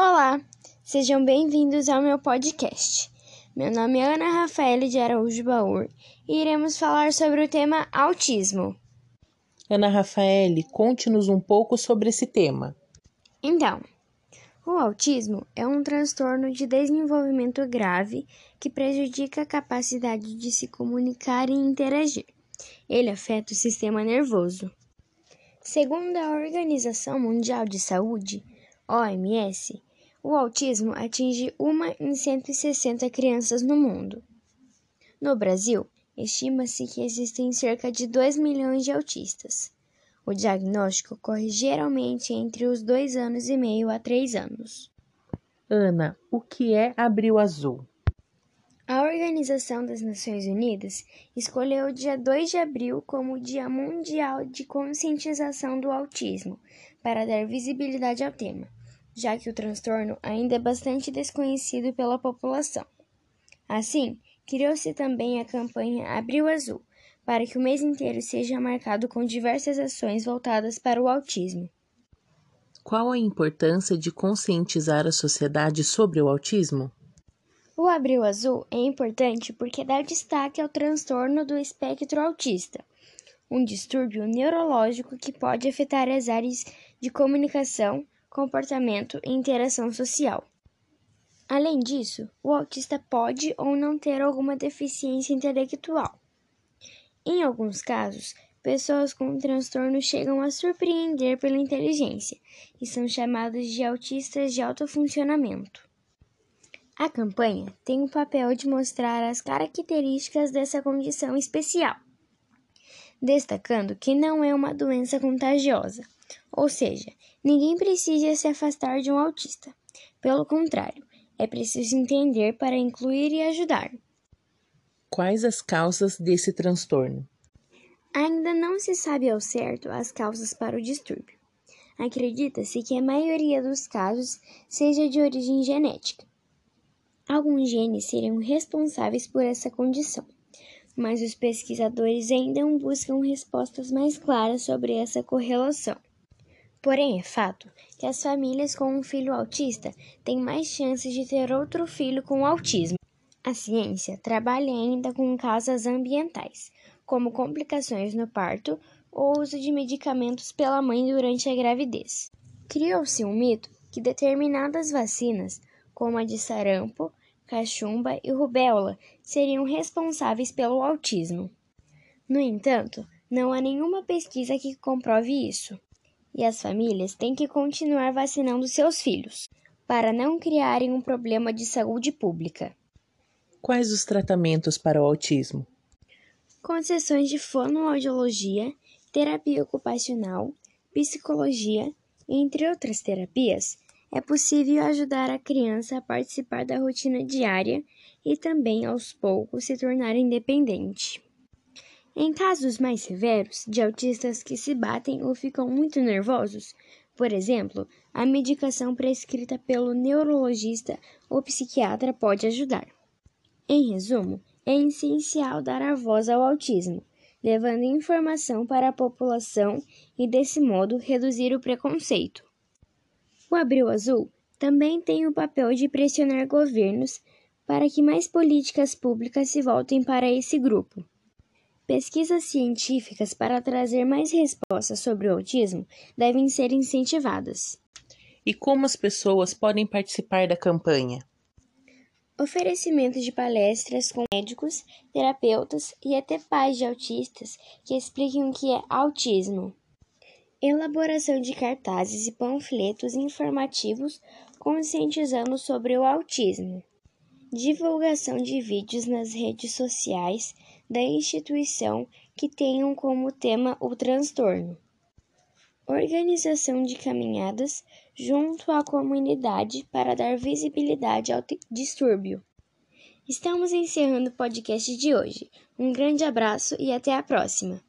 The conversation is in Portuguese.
Olá, sejam bem-vindos ao meu podcast. Meu nome é Ana Rafaela de Araújo Baur e iremos falar sobre o tema autismo. Ana Rafaele, conte-nos um pouco sobre esse tema. Então, o autismo é um transtorno de desenvolvimento grave que prejudica a capacidade de se comunicar e interagir. Ele afeta o sistema nervoso. Segundo a Organização Mundial de Saúde, OMS, o autismo atinge uma em 160 crianças no mundo. No Brasil, estima-se que existem cerca de 2 milhões de autistas. O diagnóstico ocorre geralmente entre os dois anos e meio a três anos. Ana, o que é Abril Azul? A Organização das Nações Unidas escolheu o dia 2 de abril como o Dia Mundial de Conscientização do Autismo, para dar visibilidade ao tema, já que o transtorno ainda é bastante desconhecido pela população. Assim, criou-se também a campanha Abril Azul, para que o mês inteiro seja marcado com diversas ações voltadas para o autismo. Qual a importância de conscientizar a sociedade sobre o autismo? O Abril Azul é importante porque dá destaque ao transtorno do espectro autista, um distúrbio neurológico que pode afetar as áreas de comunicação, comportamento e interação social. Além disso, o autista pode ou não ter alguma deficiência intelectual. Em alguns casos, pessoas com transtorno chegam a surpreender pela inteligência e são chamados de autistas de alto funcionamento. A campanha tem o papel de mostrar as características dessa condição especial, destacando que não é uma doença contagiosa, ou seja, ninguém precisa se afastar de um autista. Pelo contrário, é preciso entender para incluir e ajudar. Quais as causas desse transtorno? Ainda não se sabe ao certo as causas para o distúrbio. Acredita-se que a maioria dos casos seja de origem genética. Alguns genes seriam responsáveis por essa condição, mas os pesquisadores ainda buscam respostas mais claras sobre essa correlação. Porém, é fato que as famílias com um filho autista têm mais chances de ter outro filho com autismo. A ciência trabalha ainda com causas ambientais, como complicações no parto ou uso de medicamentos pela mãe durante a gravidez. Criou-se um mito que determinadas vacinas, como a de sarampo, cachumba e rubéola, seriam responsáveis pelo autismo. No entanto, não há nenhuma pesquisa que comprove isso, e as famílias têm que continuar vacinando seus filhos, para não criarem um problema de saúde pública. Quais os tratamentos para o autismo? Com sessões de fonoaudiologia, terapia ocupacional, psicologia, entre outras terapias, é possível ajudar a criança a participar da rotina diária e também aos poucos se tornar independente. Em casos mais severos, de autistas que se batem ou ficam muito nervosos, por exemplo, a medicação prescrita pelo neurologista ou psiquiatra pode ajudar. Em resumo, é essencial dar a voz ao autismo, levando informação para a população e, desse modo, reduzir o preconceito. O Abril Azul também tem o papel de pressionar governos para que mais políticas públicas se voltem para esse grupo. Pesquisas científicas para trazer mais respostas sobre o autismo devem ser incentivadas. E como as pessoas podem participar da campanha? Oferecimento de palestras com médicos, terapeutas e até pais de autistas que expliquem o que é autismo. Elaboração de cartazes e panfletos informativos conscientizando sobre o autismo. Divulgação de vídeos nas redes sociais da instituição que tenham como tema o transtorno. Organização de caminhadas junto à comunidade para dar visibilidade ao distúrbio. Estamos encerrando o podcast de hoje. Um grande abraço e até a próxima!